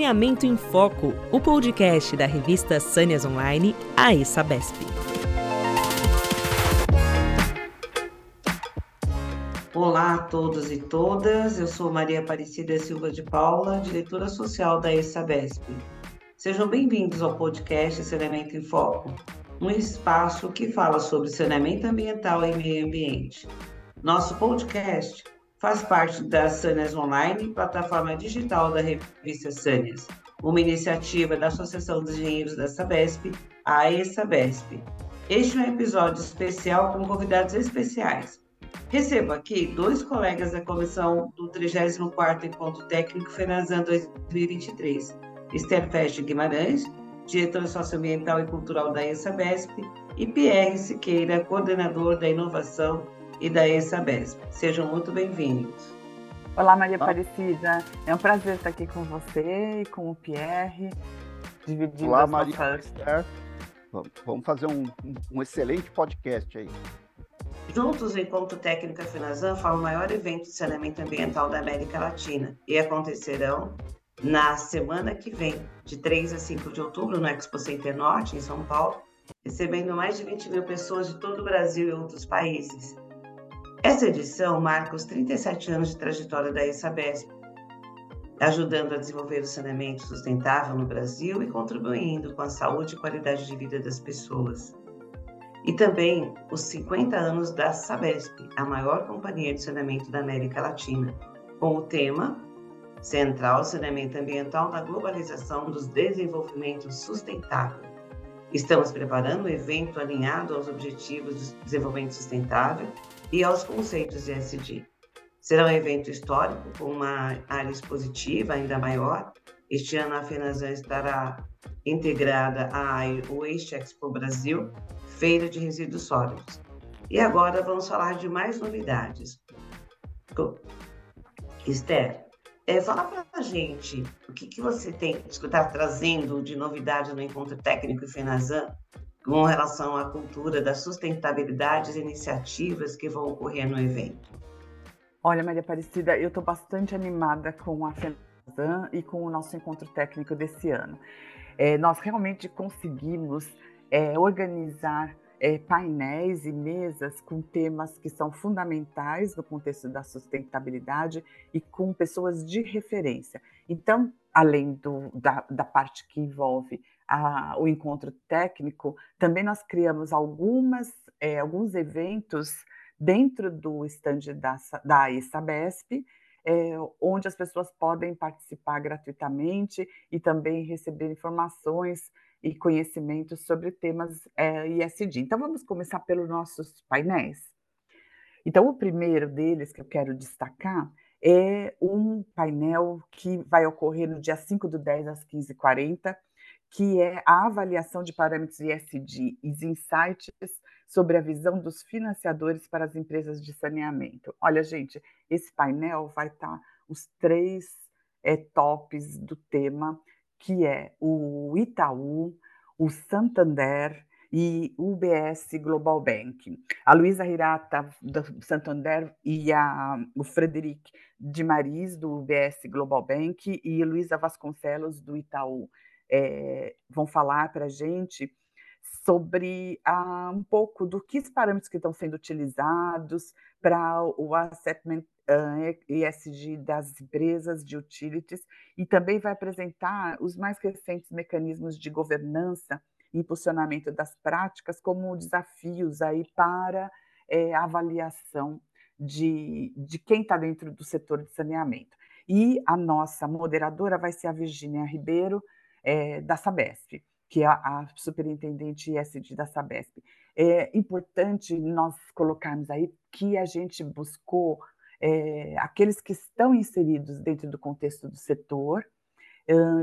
Saneamento em Foco, o podcast da revista Sâneas Online, a ESABESP. Olá a todos e todas, eu sou Maria Aparecida Silva de Paula, diretora social da ESABESP. Sejam bem-vindos ao podcast Saneamento em Foco, um espaço que fala sobre saneamento ambiental e meio ambiente. Nosso podcast faz parte da Sânias Online, plataforma digital da revista Sânias, uma iniciativa da Associação dos Engenheiros da Sabesp, a ESABESP. Este é um episódio especial com convidados especiais. Recebo aqui dois colegas da comissão do 34º Encontro Técnico FENASAN 2023, Esther Feste Guimarães, diretora socioambiental e cultural da ESABESP, e Pierre Siqueira, coordenador da inovação e da ESABESP. Sejam muito bem-vindos. Olá, Maria Aparecida. É um prazer estar aqui com você e com o Pierre, dividindo Olá, Maria nossas... Vamos fazer um, um, excelente podcast aí. Juntos, o Encontro Técnico Finazan foi o maior evento de saneamento ambiental da América Latina e acontecerão na semana que vem, de 3 a 5 de outubro, no Expo Center Norte, em São Paulo, recebendo mais de 20 mil pessoas de todo o Brasil e outros países. Essa edição marca os 37 anos de trajetória da ESABESP, ajudando a desenvolver o saneamento sustentável no Brasil e contribuindo com a saúde e qualidade de vida das pessoas. E também os 50 anos da Sabesp, a maior companhia de saneamento da América Latina, com o tema Central Saneamento Ambiental na Globalização dos Desenvolvimentos Sustentável. Estamos preparando um evento alinhado aos Objetivos de Desenvolvimento Sustentável e aos conceitos de SD. Será um evento histórico com uma área expositiva ainda maior. Este ano a FENASAN estará integrada à Waste Expo Brasil, Feira de Resíduos Sólidos. E agora vamos falar de mais novidades. Esther, é, fala para a gente o que, que você tem está trazendo de novidade no Encontro Técnico FENASAN com relação à cultura da sustentabilidade e iniciativas que vão ocorrer no evento? Olha, Maria Aparecida, eu estou bastante animada com a FENASAN e com o nosso encontro técnico desse ano. É, nós realmente conseguimos é, organizar é, painéis e mesas com temas que são fundamentais no contexto da sustentabilidade e com pessoas de referência. Então, além do, da, da parte que envolve a, o encontro técnico, também nós criamos algumas, é, alguns eventos dentro do estande da, da ISABESP, é, onde as pessoas podem participar gratuitamente e também receber informações e conhecimentos sobre temas é, ISD. Então, vamos começar pelos nossos painéis. Então, o primeiro deles que eu quero destacar é um painel que vai ocorrer no dia 5 do 10 às 15h40, que é a avaliação de parâmetros ISD e insights sobre a visão dos financiadores para as empresas de saneamento. Olha, gente, esse painel vai estar os três é, tops do tema, que é o Itaú, o Santander e o UBS Global Bank. A Luísa Hirata, do Santander, e a, o Frederic de Maris, do UBS Global Bank, e Luísa Vasconcelos, do Itaú é, vão falar para a gente sobre ah, um pouco do que os parâmetros que estão sendo utilizados para o assessment ESG das empresas de utilities e também vai apresentar os mais recentes mecanismos de governança e impulsionamento das práticas como desafios aí para é, avaliação de, de quem está dentro do setor de saneamento. E a nossa moderadora vai ser a Virginia Ribeiro, é, da Sabesp, que é a, a superintendente ISD da Sabesp. É importante nós colocarmos aí que a gente buscou é, aqueles que estão inseridos dentro do contexto do setor,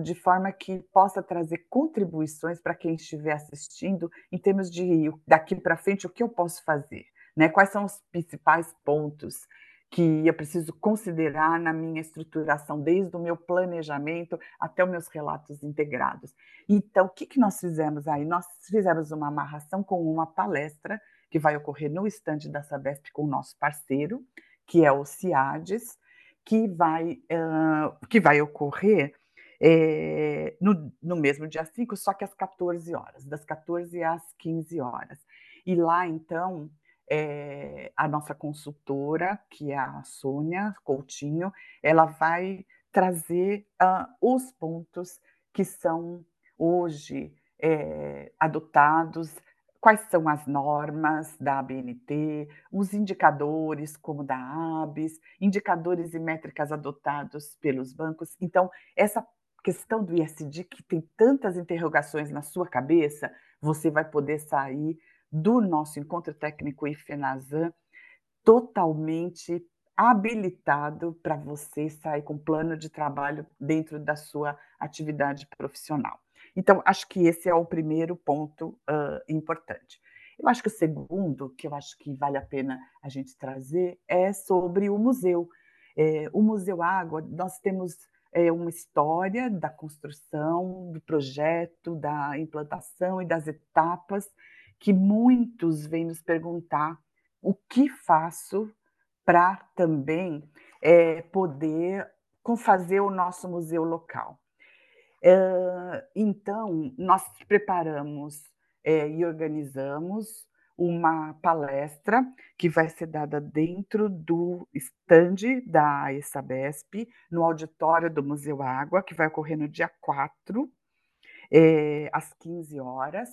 de forma que possa trazer contribuições para quem estiver assistindo em termos de daqui para frente o que eu posso fazer, né? Quais são os principais pontos que eu preciso considerar na minha estruturação, desde o meu planejamento até os meus relatos integrados. Então, o que, que nós fizemos aí? Nós fizemos uma amarração com uma palestra que vai ocorrer no estande da Sabesp com o nosso parceiro, que é o CIADES, que vai, uh, que vai ocorrer é, no, no mesmo dia 5, só que às 14 horas, das 14 às 15 horas. E lá, então, é, a nossa consultora, que é a Sônia Coutinho, ela vai trazer uh, os pontos que são hoje é, adotados, quais são as normas da ABNT, os indicadores, como da ABS, indicadores e métricas adotados pelos bancos. Então, essa questão do ISD, que tem tantas interrogações na sua cabeça, você vai poder sair do nosso encontro técnico IFENAZAN totalmente habilitado para você sair com plano de trabalho dentro da sua atividade profissional. Então, acho que esse é o primeiro ponto uh, importante. Eu acho que o segundo, que eu acho que vale a pena a gente trazer, é sobre o museu. É, o Museu Água, nós temos é, uma história da construção, do projeto, da implantação e das etapas que muitos vêm nos perguntar o que faço para também é, poder fazer o nosso museu local. Então, nós preparamos é, e organizamos uma palestra que vai ser dada dentro do estande da ESABESP, no auditório do Museu Água, que vai ocorrer no dia 4, é, às 15 horas.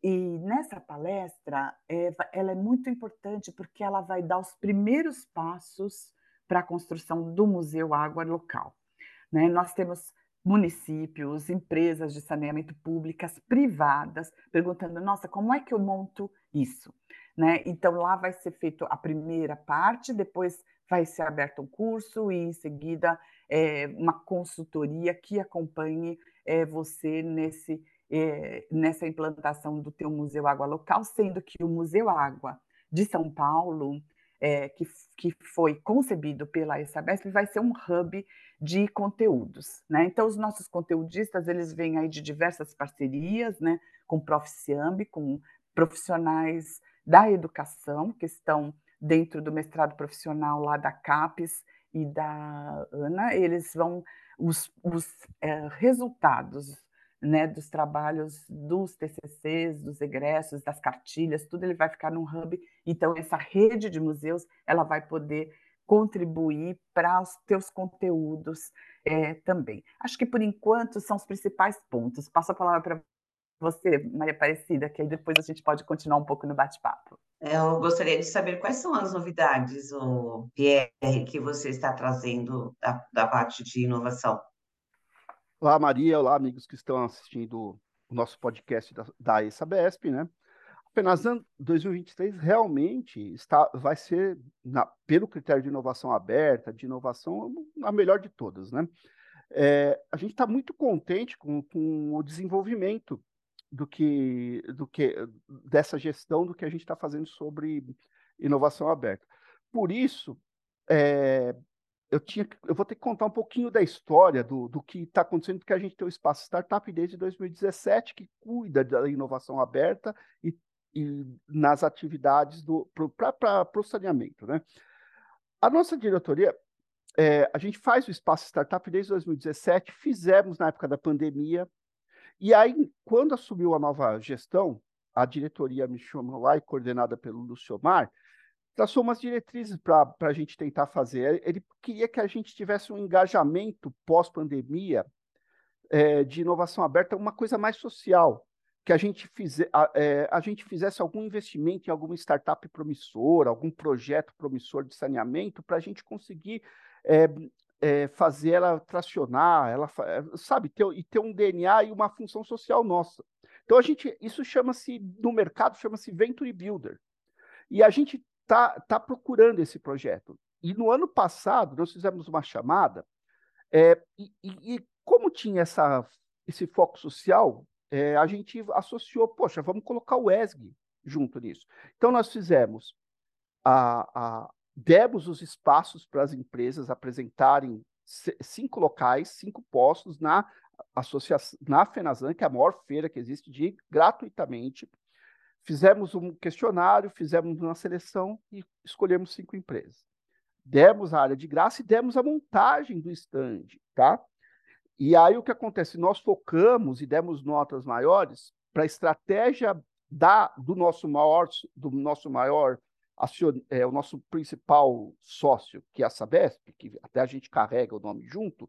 E nessa palestra, é, ela é muito importante porque ela vai dar os primeiros passos para a construção do Museu Água local. Né? Nós temos municípios, empresas de saneamento públicas, privadas, perguntando: nossa, como é que eu monto isso? Né? Então, lá vai ser feita a primeira parte, depois vai ser aberto um curso e, em seguida, é, uma consultoria que acompanhe é, você nesse, é, nessa implantação do teu Museu Água local, sendo que o Museu Água de São Paulo, é, que, que foi concebido pela ESABESP, vai ser um hub de conteúdos, né? Então, os nossos conteudistas, eles vêm aí de diversas parcerias, né? Com Proficiamb, com profissionais da educação, que estão dentro do mestrado profissional lá da CAPES e da ANA, eles vão, os, os é, resultados né, dos trabalhos dos TCCs, dos egressos, das cartilhas, tudo ele vai ficar num hub. Então, essa rede de museus, ela vai poder contribuir para os teus conteúdos é, também. Acho que por enquanto são os principais pontos. Passo a palavra para você, Maria Aparecida, que aí depois a gente pode continuar um pouco no bate-papo. Eu gostaria de saber quais são as novidades, o Pierre, que você está trazendo da, da parte de inovação. Olá, Maria. Olá, amigos que estão assistindo o nosso podcast da, da ESABESP, né? Penazan 2023 realmente está, vai ser, na, pelo critério de inovação aberta, de inovação, a melhor de todas. Né? É, a gente está muito contente com, com, o desenvolvimento do que, do que dessa gestão do que a gente está fazendo sobre inovação aberta. Por isso, é, eu, tinha, eu vou ter que contar um pouquinho da história do, do que está acontecendo, porque a gente tem o Espaço Startup desde 2017, que cuida da inovação aberta e e nas atividades para o saneamento. Né? A nossa diretoria, é, a gente faz o Espaço Startup desde 2017, fizemos na época da pandemia, e aí, quando assumiu a nova gestão, a diretoria me chamou lá, e coordenada pelo Luciomar, traçou umas diretrizes para a gente tentar fazer. Ele queria que a gente tivesse um engajamento pós-pandemia é, de inovação aberta, uma coisa mais social que a gente, fizer, a, é, a gente fizesse algum investimento em alguma startup promissora, algum projeto promissor de saneamento, para a gente conseguir é, é, fazer ela tracionar, ela, sabe, ter, e ter um DNA e uma função social nossa. Então a gente, isso chama-se, no mercado, chama-se Venture Builder. E a gente está tá procurando esse projeto. E no ano passado, nós fizemos uma chamada, é, e, e, como tinha essa, esse foco social, é, a gente associou, poxa, vamos colocar o ESG junto nisso. Então, nós fizemos, a, a, demos os espaços para as empresas apresentarem cinco locais, cinco postos na associação, na FENASAN, que é a maior feira que existe, de gratuitamente. Fizemos um questionário, fizemos uma seleção e escolhemos cinco empresas. Demos a área de graça e demos a montagem do stand, tá? E aí o que acontece? Nós focamos e demos notas maiores para a estratégia da, do nosso maior, do nosso maior acion, é, o nosso principal sócio, que é a Sabesp, que até a gente carrega o nome junto,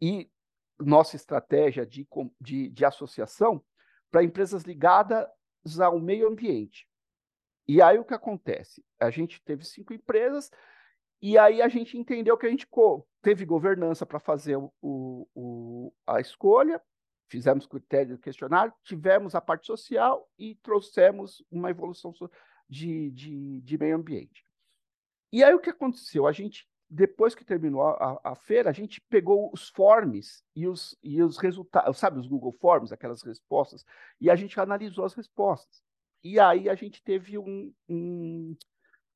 e nossa estratégia de, de, de associação para empresas ligadas ao meio ambiente. E aí o que acontece? A gente teve cinco empresas e aí a gente entendeu que a gente teve governança para fazer o, o, a escolha, fizemos critério do questionário, tivemos a parte social e trouxemos uma evolução de, de, de meio ambiente. E aí o que aconteceu? A gente, depois que terminou a, a feira, a gente pegou os forms e os, e os resultados, sabe, os Google Forms, aquelas respostas, e a gente analisou as respostas. E aí a gente teve um, um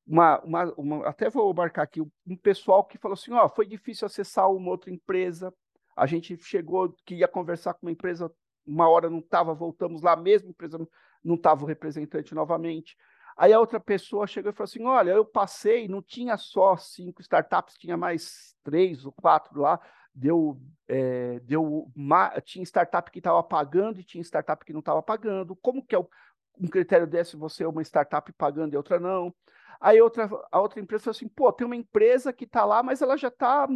uma, uma, uma, até vou marcar aqui, um pessoal que falou assim, ó, foi difícil acessar uma outra empresa, a gente chegou, que ia conversar com uma empresa, uma hora não estava, voltamos lá, a mesma empresa não estava o representante novamente. Aí a outra pessoa chegou e falou assim, olha, eu passei, não tinha só cinco startups, tinha mais três ou quatro lá, deu, é, deu tinha startup que estava pagando e tinha startup que não estava pagando. Como que é o, um critério desse você é uma startup pagando e outra não? Aí outra, a outra empresa falou assim: pô, tem uma empresa que está lá, mas ela já está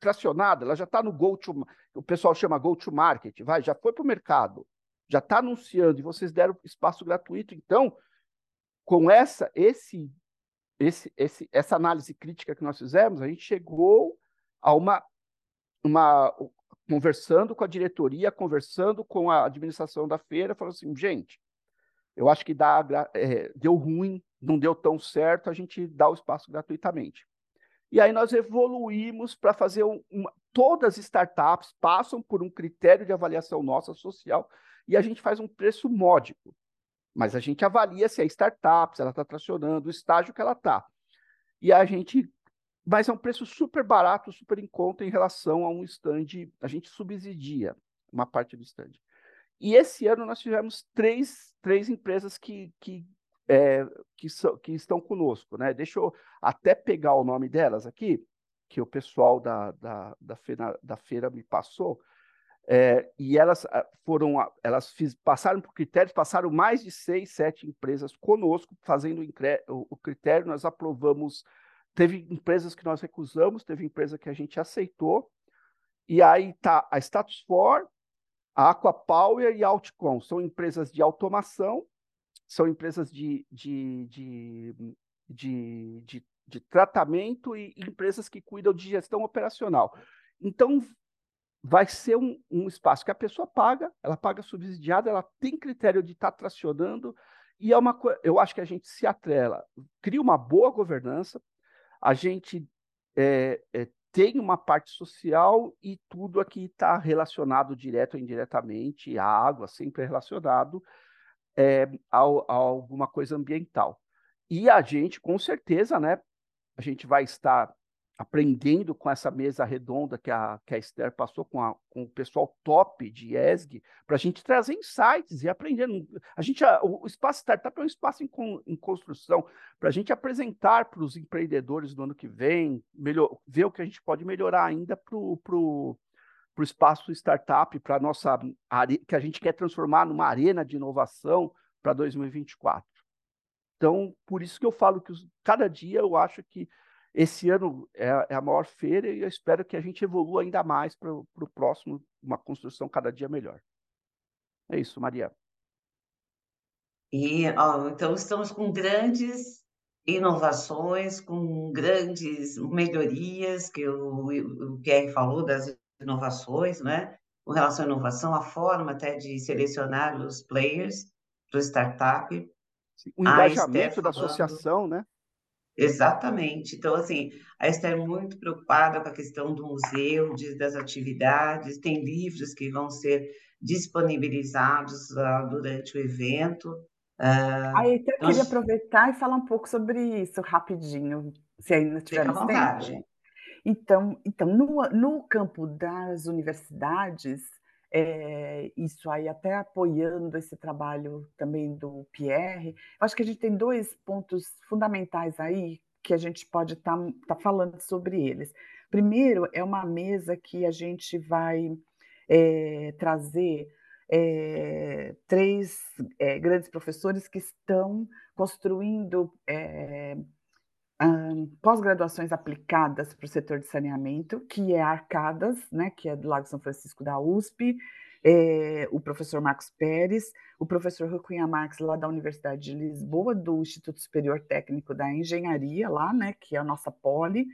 tracionada, ela já está no go to, o pessoal chama go to market, vai, já foi para o mercado, já está anunciando e vocês deram espaço gratuito. Então, com essa, esse, esse, esse, essa análise crítica que nós fizemos, a gente chegou a uma, uma conversando com a diretoria, conversando com a administração da feira, falando assim, gente, eu acho que dá, é, deu ruim, não deu tão certo, a gente dá o espaço gratuitamente. E aí nós evoluímos para fazer uma. Todas as startups passam por um critério de avaliação nossa social e a gente faz um preço módico. Mas a gente avalia se é startup, se ela está tracionando, o estágio que ela está. E a gente. Mas é um preço super barato, super em conta em relação a um stand. A gente subsidia uma parte do stand. E esse ano nós tivemos três, três empresas que, que, é, que, so, que estão conosco. Né? Deixa eu até pegar o nome delas aqui, que o pessoal da, da, da, feira, da feira me passou. É, e elas ah, foram, elas fiz, passaram por critérios, passaram mais de seis, sete empresas conosco, fazendo o, o critério, nós aprovamos. Teve empresas que nós recusamos, teve empresa que a gente aceitou, e aí tá a Status For, a Aquapower e a Outcom são empresas de automação, são empresas de, de, de, de, de, de tratamento e empresas que cuidam de gestão operacional. Então, vai ser um, um, espaço que a pessoa paga, ela paga subsidiada, ela tem critério de estar tá tracionando, e é uma eu acho que a gente se atrela, cria uma boa governança, a gente é, é, tem uma parte social e tudo aqui está relacionado direto ou indiretamente, a água sempre é relacionado é, a, a, alguma coisa ambiental. E a gente, com certeza, né, a gente vai estar aprendendo com essa mesa redonda que a, que a Esther passou com, a, com o pessoal top de ESG, para a gente trazer insights e aprendendo. A gente, a, o espaço startup é um espaço em, em construção, para a gente apresentar para os empreendedores do ano que vem, melhor, ver o que a gente pode melhorar ainda para o espaço startup, para a nossa área, que a gente quer transformar numa arena de inovação para 2024. Então, por isso que eu falo que os, cada dia eu acho que esse ano é, é, a maior feira e eu espero que a gente evolua ainda mais para o próximo, uma construção cada dia melhor. É isso, Maria. E, ó, então, estamos com grandes inovações, com grandes melhorias, que o, o Pierre falou das inovações, né? Com relação à inovação, a forma até de selecionar os players para o startup. O engajamento da associação, né? Exatamente. Então, assim, a Esther é muito preocupada com a questão do museu, de, das atividades, tem livros que vão ser disponibilizados uh, durante o evento. Uh, Aí, eu queria aproveitar e falar um pouco sobre isso rapidinho, se ainda tivermos tempo. Então, então no, no campo das universidades, é, isso aí, até apoiando esse trabalho também do Pierre, acho que a gente tem dois pontos fundamentais aí que a gente pode estar tá, tá falando sobre eles. Primeiro, é uma mesa que a gente vai é, trazer é, três grandes professores que estão construindo é, pós-graduações aplicadas para o setor de saneamento, que é Arcadas, né, que é do Lago São Francisco da USP, é, o professor Marcos Pérez, o professor Rui Cunha Marques, lá da Universidade de Lisboa, do Instituto Superior Técnico da Engenharia, lá, né, que é a nossa poli,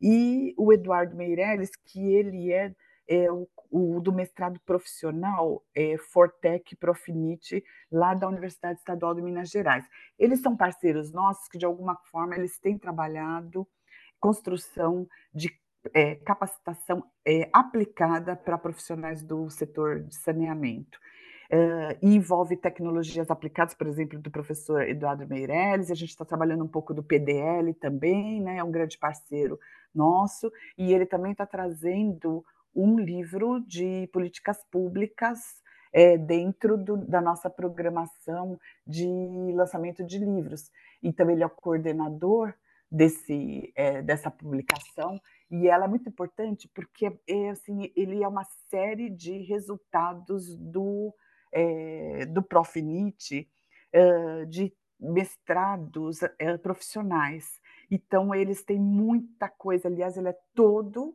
e o Eduardo Meirelles, que ele é, é o, o, do mestrado profissional é, Fortec Profinite, lá da Universidade Estadual de Minas Gerais. Eles são parceiros nossos que, de alguma forma, eles têm trabalhado construção de é, capacitação é, aplicada para profissionais do setor de saneamento. Uh, e envolve tecnologias aplicadas, por exemplo, do professor Eduardo Meirelles, a gente está trabalhando um pouco do PDL também, né, é um grande parceiro nosso, e ele também está trazendo um livro de políticas públicas é, dentro do, da nossa programação de lançamento de livros. Então, ele é o coordenador desse, é, dessa publicação, e ela é muito importante porque é, assim, ele é uma série de resultados do é, do Profinite, é, de mestrados profissionais. Então, eles têm muita coisa, aliás, ele é todo,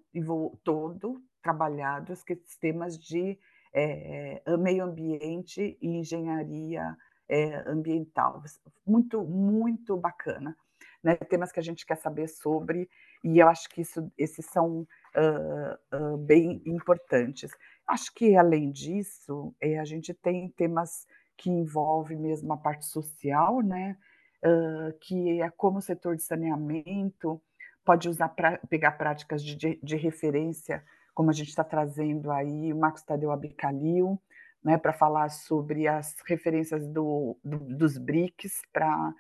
todo trabalhado, os sistemas de é, meio ambiente e engenharia é, ambiental. Muito, muito bacana. Né? Temas que a gente quer saber sobre, e eu acho que isso, esses são uh, uh, bem importantes. Acho que, além disso, é, a gente tem temas que envolvem mesmo a parte social, né? Uh, que é como o setor de saneamento pode usar pra, pegar práticas de, de, de, referência, como a gente está trazendo aí o Marcos Tadeu Abicalil, né, para falar sobre as referências do, do, dos BRICS para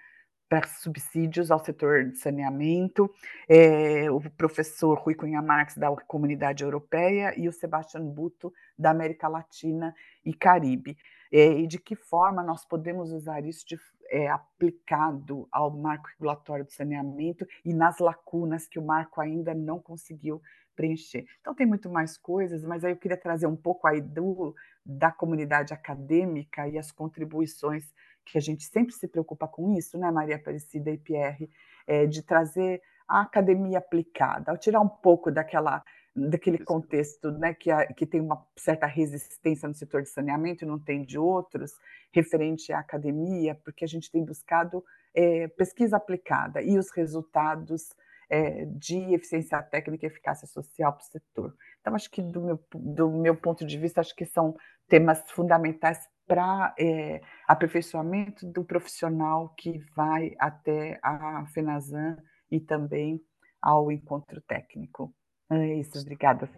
subsídios ao setor de saneamento, é, o professor Rui Cunha Marques, da Comunidade Europeia, e o Sebastião Buto, da América Latina e Caribe. É, e de que forma nós podemos usar isso de, é, aplicado ao marco regulatório de saneamento e nas lacunas que o marco ainda não conseguiu preencher. Então, tem muito mais coisas, mas aí eu queria trazer um pouco aí do, da comunidade acadêmica e as contribuições que a gente sempre se preocupa com isso, né, Maria Aparecida e Pierre, é, de trazer a academia aplicada, ao tirar um pouco daquela daquele contexto né, que, a, que tem uma certa resistência no setor de saneamento e não tem de outros, referente à academia, porque a gente tem buscado é, pesquisa aplicada e os resultados é, de eficiência técnica e eficácia social para o setor. Então, acho que do meu, do meu ponto de vista, acho que são temas fundamentais para é, aperfeiçoamento do profissional que vai até a FENASAN e também ao encontro técnico. É isso, obrigada.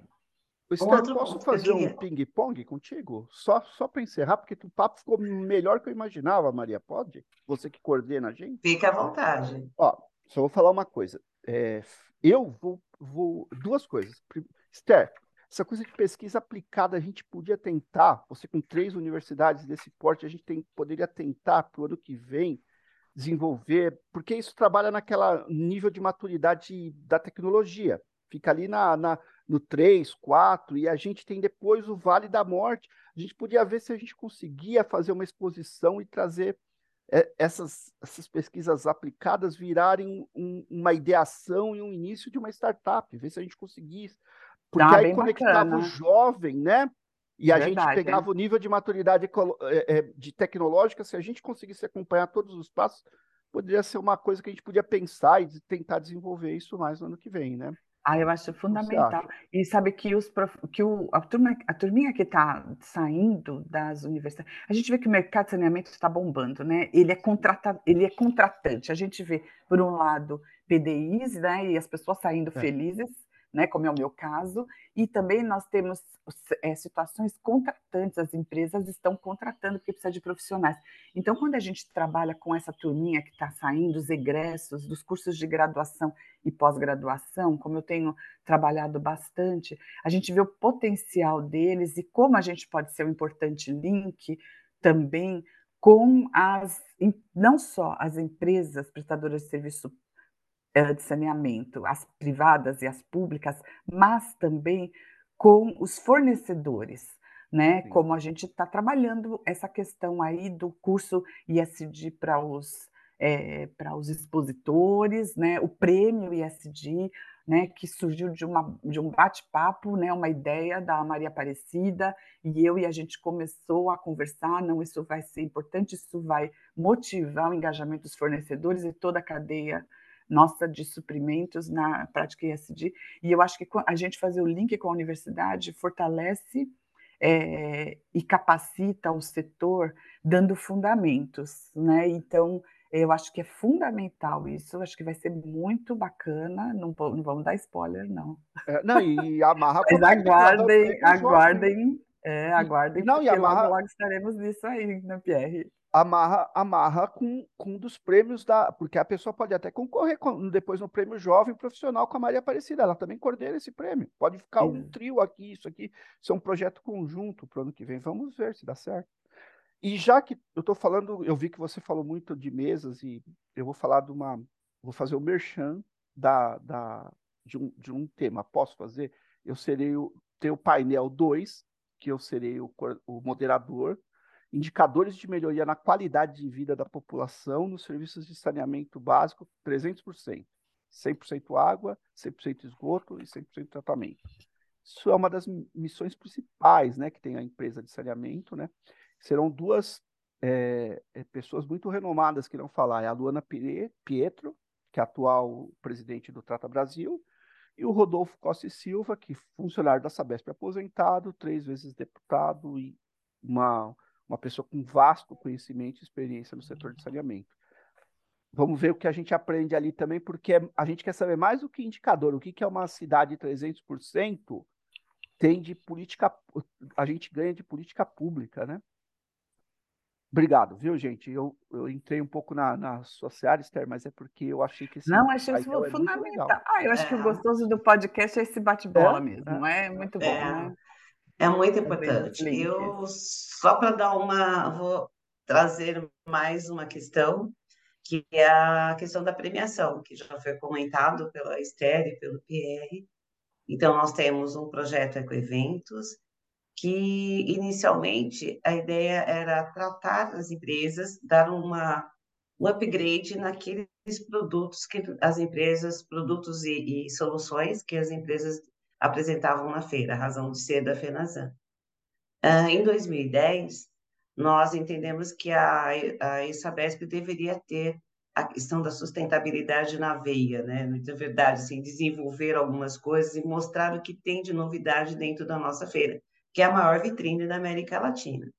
Esther, posso fazer um ping-pong contigo? Só, só para encerrar, porque o papo ficou melhor que eu imaginava, Maria. Pode? Você que coordena a gente? Fica à vontade. Ó, só vou falar uma coisa. É, eu vou, vou. Duas coisas. Esther, essa coisa de pesquisa aplicada, a gente podia tentar, você com três universidades desse porte, a gente tem, poderia tentar para o ano que vem desenvolver, porque isso trabalha naquela nível de maturidade da tecnologia. Fica ali na, na, no 3, 4, e a gente tem depois o Vale da Morte. A gente podia ver se a gente conseguia fazer uma exposição e trazer essas, essas pesquisas aplicadas virarem um, uma ideação e um início de uma startup, ver se a gente conseguisse porque ah, aí conectava bacana. o jovem, né? E a Verdade, gente pegava hein? o nível de maturidade é, é, de tecnológica, se a gente conseguisse acompanhar todos os passos, poderia ser uma coisa que a gente podia pensar e tentar desenvolver isso mais no ano que vem, né? Ah, eu acho fundamental. E sabe que, os prof... que o, a, turma, a turminha que está saindo das universidades, a gente vê que o mercado de saneamento está bombando, né? Ele é, contrata... ele é contratante. A gente vê, por um lado, PDIs, né? E as pessoas saindo é. felizes, né, como é o meu caso, e também nós temos é, situações contratantes, as empresas estão contratando porque precisa de profissionais. Então, quando a gente trabalha com essa turminha que está saindo, os egressos dos cursos de graduação e pós-graduação, como eu tenho trabalhado bastante, a gente vê o potencial deles e como a gente pode ser um importante link também com as, não só as empresas prestadoras de serviço de saneamento, as privadas e as públicas, mas também com os fornecedores. né? Sim. Como a gente está trabalhando essa questão aí do curso ISD para os é, para os expositores, né? O prêmio ISD, né? Que surgiu de, uma, de um bate-papo, né? Uma ideia da Maria Aparecida e eu e a gente começou a conversar. Não, isso vai ser importante, isso vai motivar o engajamento dos fornecedores e toda a cadeia nossa de suprimentos na prática ISD. E eu acho que a gente fazer o link com a universidade fortalece é, e capacita o setor dando fundamentos, né? Então, eu acho que é fundamental isso, acho que vai ser muito bacana, não, não vamos dar spoiler, não. É, não, e amarra... Mas aguardem, aguardem, é, aguardem, não, porque e amarra... logo, logo estaremos nisso aí, né, Pierre? Amarra, amarra com, com um dos prêmios da. Porque a pessoa pode até concorrer com, depois no prêmio Jovem Profissional com a Maria Aparecida. Ela também coordena esse prêmio. Pode ficar um trio aqui, isso aqui. Isso é um projeto conjunto para o ano que vem. Vamos ver se dá certo. E já que eu estou falando, eu vi que você falou muito de mesas, e eu vou falar de uma. Vou fazer o merchan da, da, de, um, de um tema. Posso fazer? Eu serei o, ter o painel 2, que eu serei o, o moderador indicadores de melhoria na qualidade de vida da população nos serviços de saneamento básico, 300%. 100% água, 100% esgoto e 100% tratamento. Isso é uma das missões principais né, que tem a empresa de saneamento. Né? Serão duas é, pessoas muito renomadas que irão falar. É a Luana Pietro, que é atual presidente do Trata Brasil, e o Rodolfo Costa e Silva, que é funcionário da Sabesp aposentado, três vezes deputado e uma uma pessoa com vasto conhecimento e experiência no setor de saneamento. Vamos ver o que a gente aprende ali também, porque a gente quer saber mais do que indicador, o que, que é uma cidade 300% tem de política, a gente ganha de política pública, né? Obrigado, viu, gente? Eu, eu entrei um pouco na, na sua seara, Esther, mas é porque eu achei que esse Não, achei isso é fundamental. ah, eu acho é. que o gostoso do podcast é esse bate-bola é, mesmo, é, é muito bom, é. né? É muito importante. Eu, só para dar uma, vou trazer mais uma questão, que é a questão da premiação, que já foi comentado pela Esther e pelo Pierre. Então, nós temos um projeto Ecoeventos, que inicialmente a ideia era tratar as empresas, dar uma, um upgrade naqueles produtos que as empresas, produtos e, e soluções que as empresas apresentavam na feira, a razão de ser da FENASAN. Uh, em 2010, nós entendemos que a, a ISABESP deveria ter a questão da sustentabilidade na veia, né? Na verdade, assim, desenvolver algumas coisas e mostrar o que tem de novidade dentro da nossa feira, que é a maior vitrine da América Latina.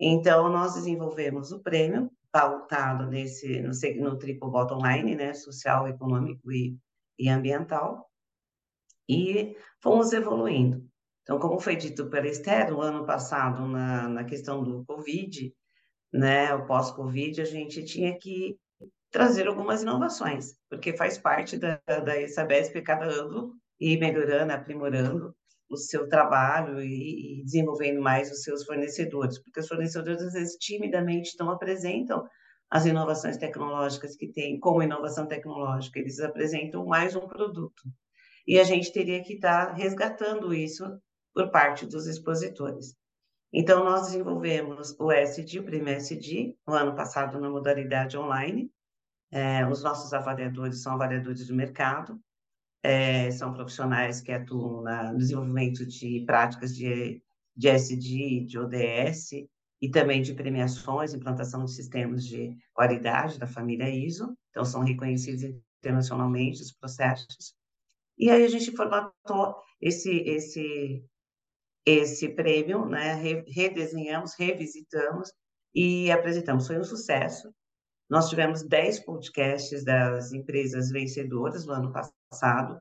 Então, nós desenvolvemos o prêmio pautado nesse, no, no Triple Bottom Line, né? Social, econômico e, e ambiental e fomos evoluindo. Então, como foi dito pela Esther, no ano passado, na, na questão do Covid, né, o pós-Covid, a gente tinha que trazer algumas inovações, porque faz parte da, da Isabesp cada ano ir melhorando, aprimorando o seu trabalho e, e, desenvolvendo mais os seus fornecedores, porque os fornecedores, às vezes, timidamente não apresentam as inovações tecnológicas que têm, como inovação tecnológica, eles apresentam mais um produto e a gente teria que estar resgatando isso por parte dos expositores. Então, nós desenvolvemos o SD, o Prêmio SD, no ano passado na modalidade online. É, os nossos avaliadores são avaliadores do mercado, é, são profissionais que atuam na, no desenvolvimento de práticas de, de SD, de ODS e também de premiações, implantação de sistemas de qualidade da família ISO, então são reconhecidos internacionalmente os processos. E aí a gente formatou esse, esse, esse prêmio, né? redesenhamos, revisitamos e apresentamos. Foi um sucesso. Nós tivemos 10 podcasts das empresas vencedoras no ano passado.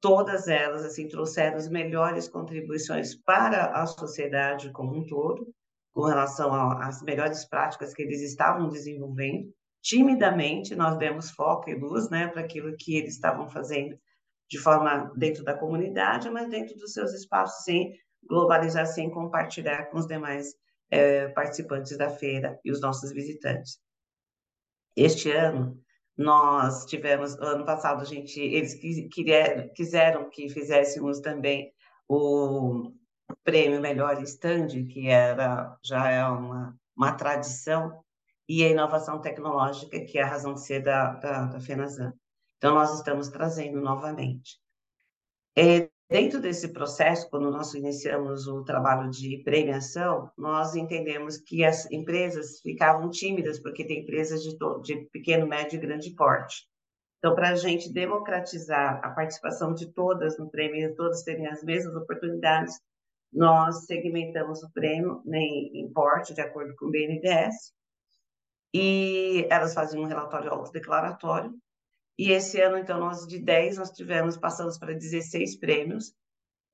Todas elas assim trouxeram as melhores contribuições para a sociedade como um todo, com relação às melhores práticas que eles estavam desenvolvendo. Timidamente, nós demos foco e luz né, para aquilo que eles estavam fazendo de forma dentro da comunidade, mas dentro dos seus espaços, sem globalizar, sem compartilhar com os demais é, participantes da feira e os nossos visitantes. Este ano, nós tivemos, ano passado, a gente, eles quiser, quiseram que fizéssemos também o, prêmio Melhor Stand, que era já é uma, uma tradição, e a inovação tecnológica, que é a razão de ser da, da, da FENASAN. Então, nós estamos trazendo novamente. É, dentro desse processo, quando nós iniciamos o trabalho de premiação, nós entendemos que as empresas ficavam tímidas, porque tem empresas de, de pequeno, médio e grande porte. Então, para a gente democratizar a participação de todas no prêmio, todas terem as mesmas oportunidades, nós segmentamos o prêmio em porte, de acordo com o BNDES, e elas faziam um relatório autodeclaratório. E esse ano, então, nós de 10, nós tivemos, passamos para 16 prêmios,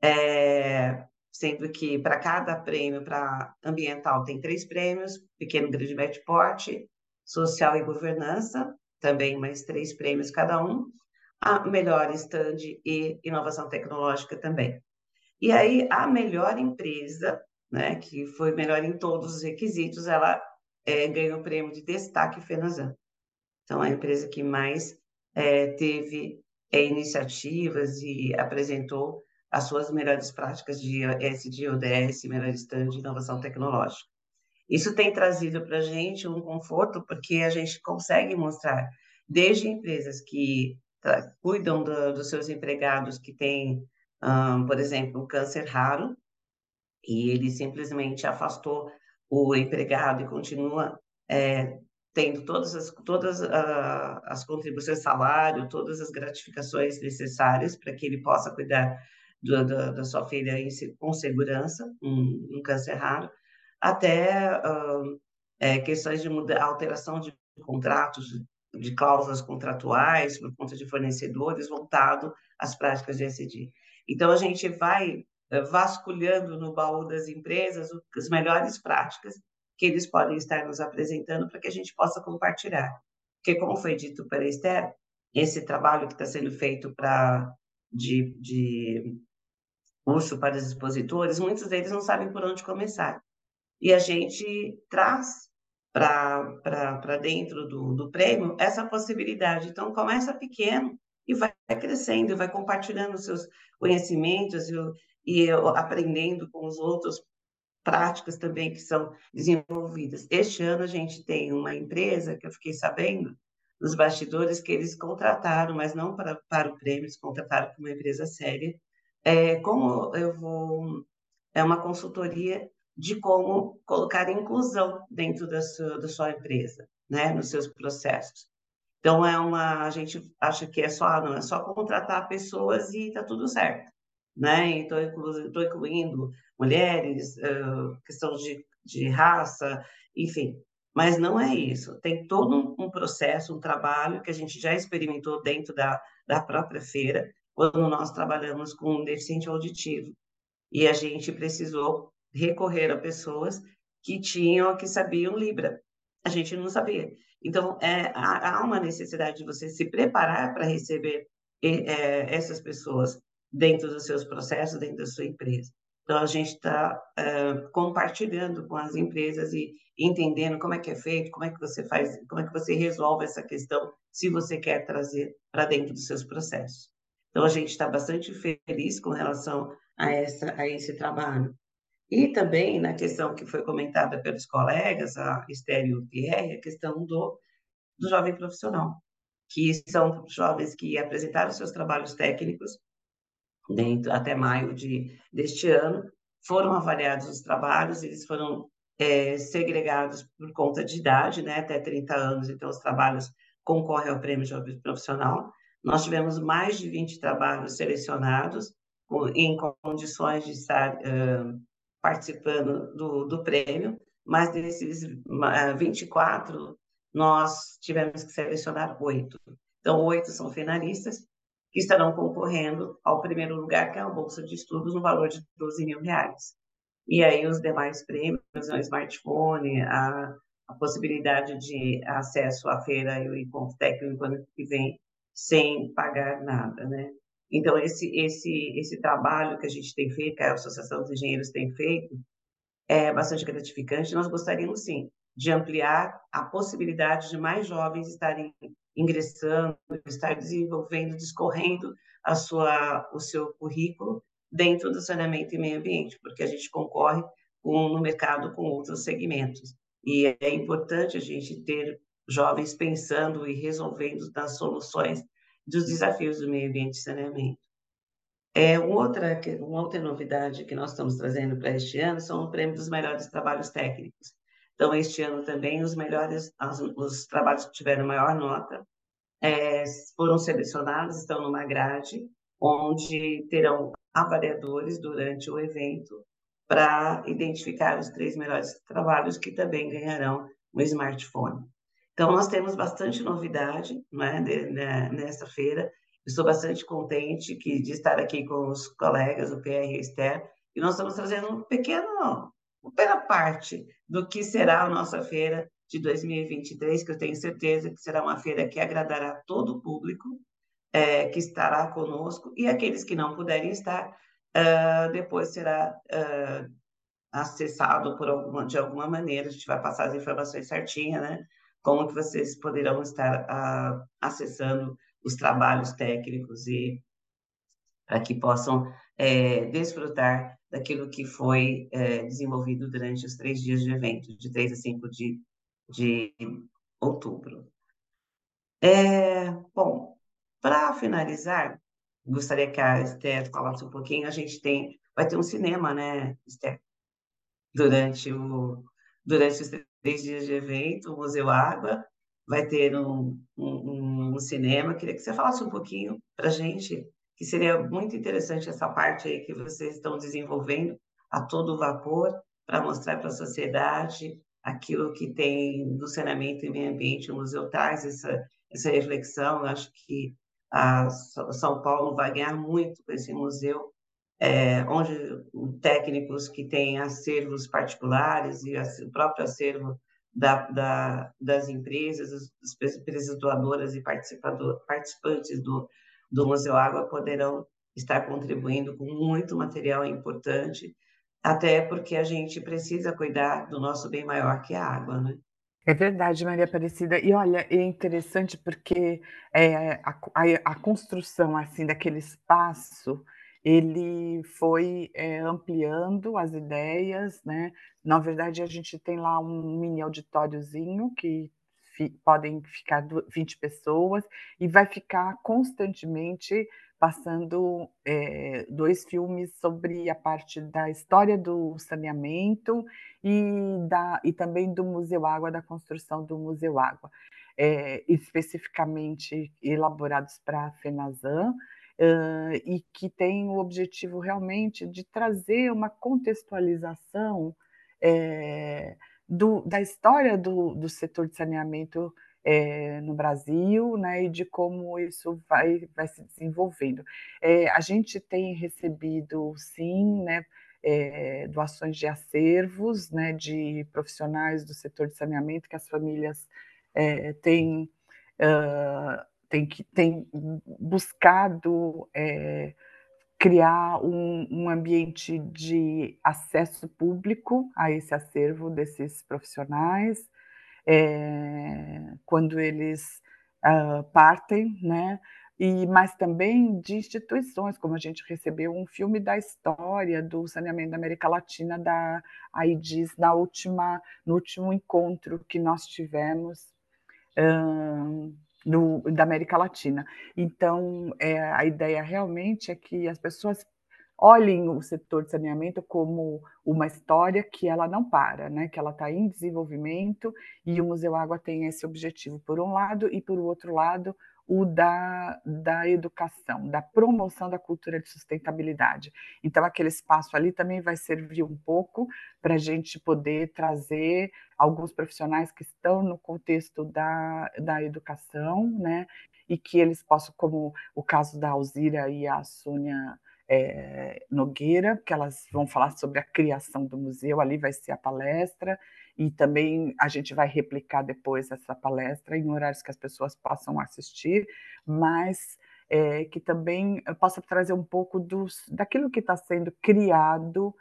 é, sendo que para cada prêmio, para ambiental, tem três prêmios, pequeno, grande, médio porte, social e governança, também mais três prêmios cada um, a melhor stand e inovação tecnológica também. E aí, a melhor empresa, né, que foi melhor em todos os requisitos, ela é, ganhou o prêmio de destaque FENASAN. Então, a empresa que mais é, teve é, iniciativas e apresentou as suas melhores práticas de SD, ODS, melhor stand de inovação tecnológica. Isso tem trazido para a gente um conforto, porque a gente consegue mostrar, desde empresas que cuidam do, dos seus empregados que têm um, por exemplo, um câncer raro, e ele simplesmente afastou o empregado e continua é, tendo todas as, todas uh, as contribuições, salário, todas as gratificações necessárias para que ele possa cuidar do, do, da sua filha com segurança, um, um câncer raro, até uh, é, questões de muda, alteração de contratos, de, de cláusulas contratuais por conta de fornecedores voltado às práticas de SD. Então, a gente vai eh, vasculhando no baú das empresas as melhores práticas que eles podem estar nos apresentando para que a gente possa compartilhar. Porque, como foi dito para a Esther, esse trabalho que está sendo feito para de, de curso para os expositores, muitos deles não sabem por onde começar. E a gente traz para dentro do, do prêmio essa possibilidade. Então, começa pequeno, e vai crescendo, vai compartilhando seus conhecimentos e, e aprendendo com os outros práticas também que são desenvolvidas. Este ano a gente tem uma empresa que eu fiquei sabendo nos bastidores que eles contrataram, mas não para, para o prêmio, eles contrataram para uma empresa séria. É, como eu vou. É uma consultoria de como colocar inclusão dentro da sua, da sua empresa, né, nos seus processos. Então, é uma, a gente acha que é só, não, é só contratar pessoas e está tudo certo. Né? Então, estou incluindo mulheres, uh, questão de, de raça, enfim. Mas não é isso. Tem todo um, processo, um trabalho que a gente já experimentou dentro da, da própria feira, quando nós trabalhamos com um deficiente auditivo. E a gente precisou recorrer a pessoas que tinham, que sabiam Libra. A gente não sabia. Então, é, há uma necessidade de você se preparar para receber é, essas pessoas dentro dos seus processos, dentro da sua empresa. Então, a gente está é, compartilhando com as empresas e entendendo como é que é feito, como é que você faz, como é que você resolve essa questão, se você quer trazer para dentro dos seus processos. Então, a gente está bastante feliz com relação a, essa, a esse trabalho. E também na questão que foi comentada pelos colegas, a Esther e Pierre, a questão do, do jovem profissional, que são jovens que apresentaram seus trabalhos técnicos dentro, até maio de, deste ano, foram avaliados os trabalhos, eles foram é, segregados por conta de idade, né, até 30 anos, então os trabalhos concorrem ao prêmio jovem profissional. Nós tivemos mais de 20 trabalhos selecionados em condições de estar uh, participando do, do prêmio, mas desses 24, nós tivemos que selecionar oito. Então, oito são finalistas que estarão concorrendo ao primeiro lugar, que é a Bolsa de Estudos, no valor de 12 mil reais. E aí, os demais prêmios, o smartphone, a, a possibilidade de acesso à feira e o encontro técnico ano que vem, sem pagar nada, né? Então, esse, esse, esse trabalho que a gente tem feito, que a Associação dos Engenheiros tem feito, é bastante gratificante. Nós gostaríamos, sim, de ampliar a possibilidade de mais jovens estarem ingressando, estar desenvolvendo, discorrendo a sua, o seu currículo dentro do saneamento e meio ambiente, porque a gente concorre com, no mercado com outros segmentos. E é importante a gente ter jovens pensando e resolvendo nas soluções dos desafios do meio ambiente e saneamento. É, outra, uma outra novidade que nós estamos trazendo para este ano são o prêmio dos melhores trabalhos técnicos. Então, este ano também, os melhores, os trabalhos que tiveram maior nota é, foram selecionados, estão numa grade, onde terão avaliadores durante o evento para identificar os três melhores trabalhos que também ganharão um smartphone. Então, nós temos bastante novidade né, né, nessa feira. Estou bastante contente que, de estar aqui com os colegas, o PR e o Esther, e nós estamos trazendo um pequeno, pequena parte do que será a nossa feira de 2023, que eu tenho certeza que será uma feira que agradará todo o público é, que estará conosco, e aqueles que não puderem estar, uh, depois será uh, acessado por alguma, de alguma maneira, a gente vai passar as informações certinhas, né? Como que vocês poderão estar uh, acessando os trabalhos técnicos e para que possam é, desfrutar daquilo que foi é, desenvolvido durante os três dias de evento, de 3 a 5 de, de outubro. É, bom, para finalizar, gostaria que a Esther falasse um pouquinho. A gente tem, vai ter um cinema, né, Esther? Durante, o, durante os três dias de evento, o Museu Água vai ter um, um, um cinema. Queria que você falasse um pouquinho para a gente, que seria muito interessante essa parte aí que vocês estão desenvolvendo a todo vapor para mostrar para a sociedade aquilo que tem do saneamento e meio ambiente. O museu traz essa, essa reflexão. Eu acho que a São Paulo vai ganhar muito com esse museu, é, onde técnicos que têm acervos particulares e o próprio acervo da, da, das empresas, as empresas doadoras e participantes do, do Museu Água poderão estar contribuindo com muito material importante, até porque a gente precisa cuidar do nosso bem maior que é a água, né? É verdade, Maria Aparecida. E olha, é interessante porque é, a, a, a, construção assim daquele espaço, ele foi é, ampliando as ideias, né? Na verdade, a gente tem lá um mini auditóriozinho que fi, podem ficar 20 pessoas e vai ficar constantemente passando é, dois filmes sobre a parte da história do saneamento e, da, e também do Museu Água, da construção do Museu Água, é, especificamente elaborados para a FENASAN, uh, e que tem o objetivo realmente de trazer uma contextualização é, do, da história do, do setor de saneamento é, no Brasil, né, e de como isso vai, vai se desenvolvendo. É, a gente tem recebido, sim, né, é, doações de acervos, né, de profissionais do setor de saneamento que as famílias têm, uh, têm, têm buscado criar um, um, ambiente de acesso público a esse acervo desses profissionais, é, quando eles uh, partem, né? E, mas também de instituições, como a gente recebeu um filme da história do saneamento da América Latina da AIDS na última, no último encontro que nós tivemos no, da América Latina. Então, é, a ideia realmente é que as pessoas olhem o setor de saneamento como uma história que ela não para, né? que ela está em desenvolvimento e o Museu Água tem esse objetivo por um lado e por outro lado o da, da educação, da promoção da cultura de sustentabilidade. Então, aquele espaço ali também vai servir um pouco para a gente poder trazer alguns profissionais que estão no contexto da, da educação, né? E que eles possam, como o caso da Alzira e a Sônia é, Nogueira, que elas vão falar sobre a criação do museu, ali vai ser a palestra, e também a gente vai replicar depois essa palestra em horários que as pessoas possam assistir, mas é, que também possa trazer um pouco dos, daquilo que está sendo criado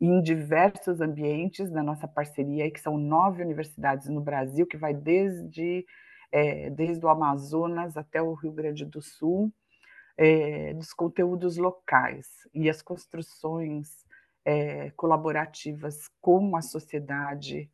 em diversos ambientes na nossa parceria, que são nove universidades no Brasil, que vai desde, é, desde o Amazonas até o Rio Grande do Sul, é, dos conteúdos locais e as construções colaborativas com a sociedade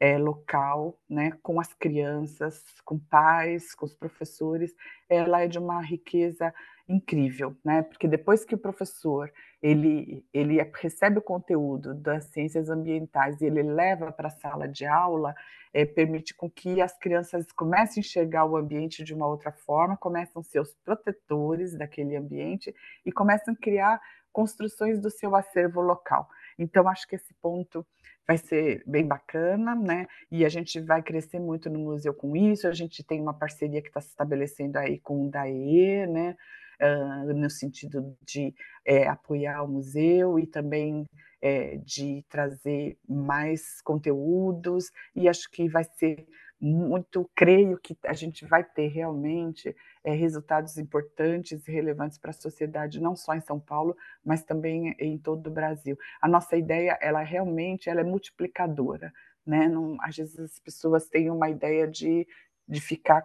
é, local, né, com as crianças, com pais, com os professores, ela é de uma riqueza incrível, né? Porque depois que o professor ele ele recebe o conteúdo das ciências ambientais e ele leva para a sala de aula, é, permite com que as crianças comecem a enxergar o ambiente de uma outra forma, começam a ser os protetores daquele ambiente e começam a criar construções do seu acervo local. Então, acho que esse ponto vai ser bem bacana, né? E a gente vai crescer muito no museu com isso. A gente tem uma parceria que está se estabelecendo aí com o DAE, né? Uh, no sentido de é, apoiar o museu e também é, de trazer mais conteúdos, e acho que vai ser muito, creio que a gente vai ter realmente é, resultados importantes e relevantes para a sociedade, não só em São Paulo, mas também em todo o Brasil. A nossa ideia, ela realmente ela é multiplicadora, né? Não, às vezes as pessoas têm uma ideia de, de ficar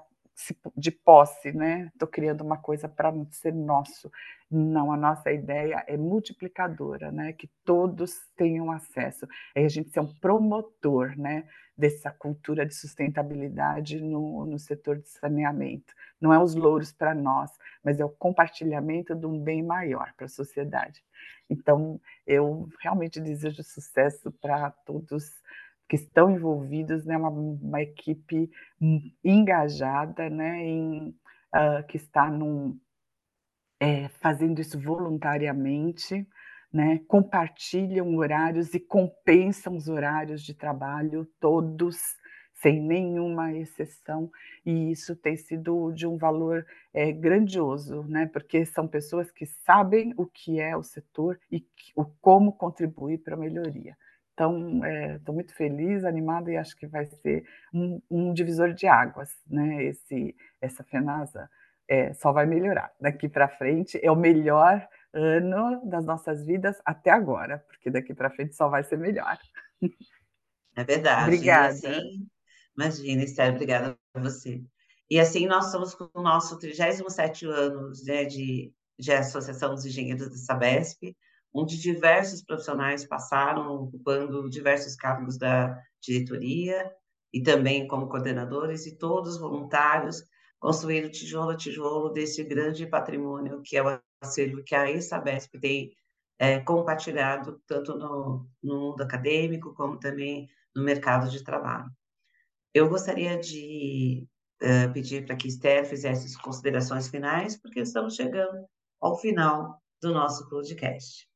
de posse, né? Estou criando uma coisa para ser nosso. Não, a nossa ideia é multiplicadora, né? Que todos tenham acesso. É a gente ser um promotor, né? Dessa cultura de sustentabilidade no, no setor de saneamento. Não é os louros para nós, mas é o compartilhamento de um bem maior para a sociedade. Então, eu realmente desejo sucesso para todos que estão envolvidos, né, uma, uma equipe engajada, né, em, uh, que está num, é, fazendo isso voluntariamente, né, compartilham horários e compensam os horários de trabalho todos, sem nenhuma exceção, e isso tem sido de um valor é, grandioso, né, porque são pessoas que sabem o que é o setor e o como contribuir para a melhoria. Então, estou é, muito feliz, animada e acho que vai ser um, um divisor de águas, né? Esse, essa FENASA é, só vai melhorar. Daqui para frente é o melhor ano das nossas vidas até agora, porque daqui para frente só vai ser melhor. É verdade. Obrigada. Assim, imagina, Esther, obrigada a você. E assim, nós estamos com o nosso 37 anos né, de, de Associação dos Engenheiros da Sabesp, onde diversos profissionais passaram ocupando diversos cargos da diretoria e também como coordenadores, e todos voluntários construíram tijolo a tijolo desse grande patrimônio que é o acervo que a ESABESP tem é, compartilhado tanto no, no mundo acadêmico como também no mercado de trabalho. Eu gostaria de uh, pedir para que Esther fizesse as considerações finais, porque estamos chegando ao final do nosso podcast.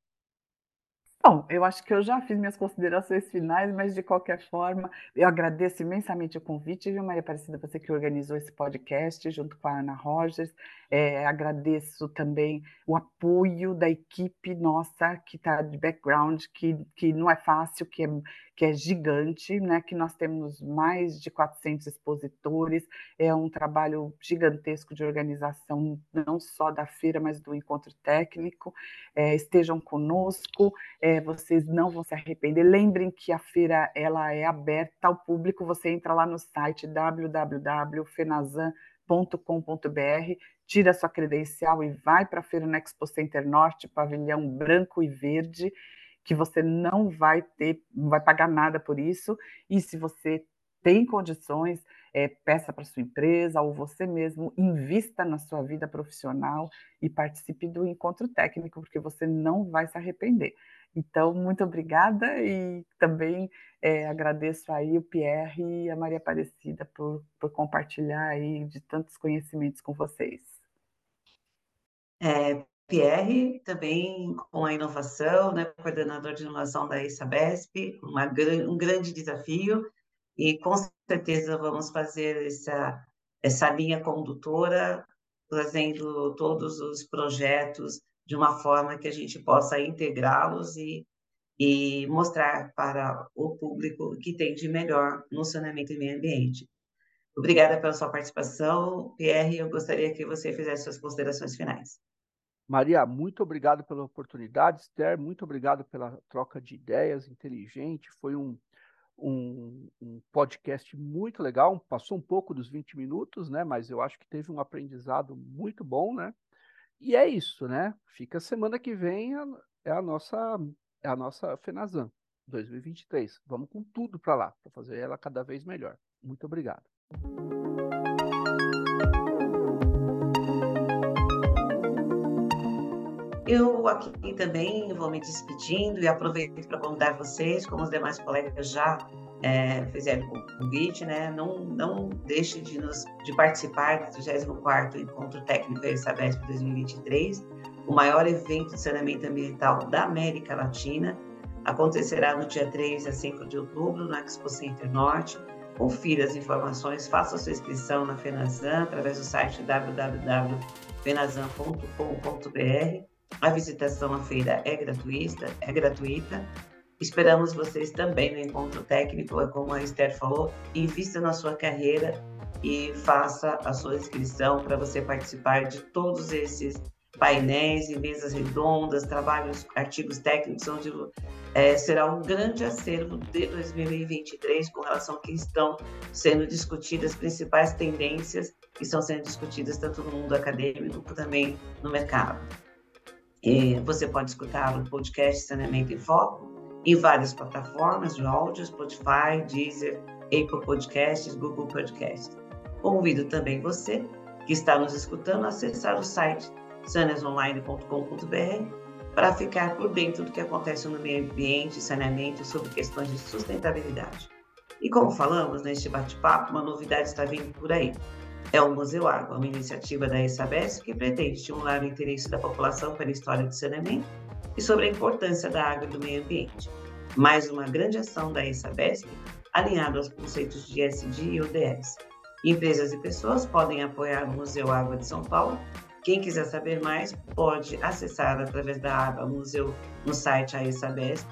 Bom, eu acho que eu já fiz minhas considerações finais, mas de qualquer forma, eu agradeço imensamente o convite, viu, Maria Aparecida, você que organizou esse podcast junto com a Ana Rogers. É, agradeço também o apoio da equipe nossa que está de background, que, que não é fácil, que é, que é gigante, né? que nós temos mais de 400 expositores, é um trabalho gigantesco de organização, não só da feira, mas do encontro técnico. É, estejam conosco, é, vocês não vão se arrepender. Lembrem que a feira ela é aberta ao público, você entra lá no site www.fenazan.com.br tira sua credencial e vai para a Feira no Expo Center Norte, pavilhão branco e verde, que você não vai ter, não vai pagar nada por isso. E se você tem condições, é, peça para sua empresa ou você mesmo invista na sua vida profissional e participe do encontro técnico, porque você não vai se arrepender. Então, muito obrigada e também é, agradeço aí o Pierre e a Maria Aparecida por, por compartilhar aí de tantos conhecimentos com vocês. É, Pierre, também com a inovação, né, coordenador de inovação da ISABESP, uma, um grande desafio, e com certeza vamos fazer essa, essa linha condutora, trazendo todos os projetos de uma forma que a gente possa integrá-los e, e mostrar para o público o que tem de melhor no saneamento e meio ambiente. Obrigada pela sua participação. Pierre, eu gostaria que você fizesse suas considerações finais. Maria, muito obrigado pela oportunidade. Esther, muito obrigado pela troca de ideias inteligente. Foi um, um, um, podcast muito legal. Passou um pouco dos 20 minutos, né? Mas eu acho que teve um aprendizado muito bom, né? E é isso, né? Fica semana que vem a, é a nossa é a nossa Fenazan 2023. Vamos com tudo para lá, para fazer ela cada vez melhor. Muito obrigado. Eu aqui também vou me despedindo e aproveito para convidar vocês, como os demais colegas já é, fizeram o convite, né? Não, não deixe de, nos, de participar do 34 Encontro Técnico Sabesp 2023, o maior evento de saneamento ambiental da América Latina. Acontecerá no dia 3 a 5 de outubro, no Expo Center Norte. Confira as informações, faça sua inscrição na FENAZAN através do site www.fenazan.com.br a visitação à feira é gratuita, é gratuita. Esperamos vocês também no encontro técnico, é como a Esther falou, invista na sua carreira e faça a sua inscrição para você participar de todos esses painéis e mesas redondas, trabalhos, artigos técnicos, onde é, será um grande acervo de 2023 com relação ao que estão sendo discutidas, as principais tendências que estão sendo discutidas tanto no mundo acadêmico como também no mercado. E você pode escutar o podcast Saneamento em Foco em várias plataformas de áudio, Spotify, Deezer, Apple Podcasts, Google Podcasts. Convido também você que está nos escutando a acessar o site sanesonline.com.br para ficar por dentro do que acontece no meio ambiente, saneamento sobre questões de sustentabilidade. E como falamos neste bate-papo, uma novidade está vindo por aí é o Museu Água, uma iniciativa da ESABES que pretende estimular o interesse da população pela história do saneamento e sobre a importância da água e do meio ambiente. Mais uma grande ação da ESABESP alinhada aos conceitos de SD e ODS. Empresas e pessoas podem apoiar o Museu Água de São Paulo. Quem quiser saber mais pode acessar através da aba Museu no site AESABESP,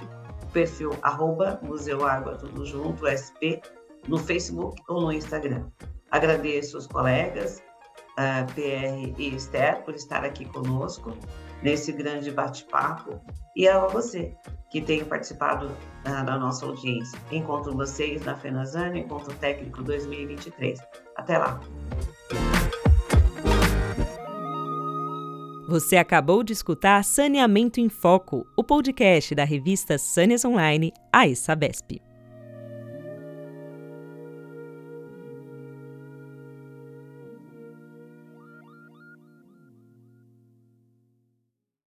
perfil arroba Museu Água tudo junto, SP, no Facebook ou no Instagram. Agradeço os colegas, uh, PR e Esther, por estar aqui conosco nesse grande bate-papo e a você que tem participado uh, da nossa audiência. Encontro vocês na Fenazane, Encontro Técnico 2023. Até lá! Você acabou de escutar Saneamento em Foco, o podcast da revista Sâneas Online, a Sabesp.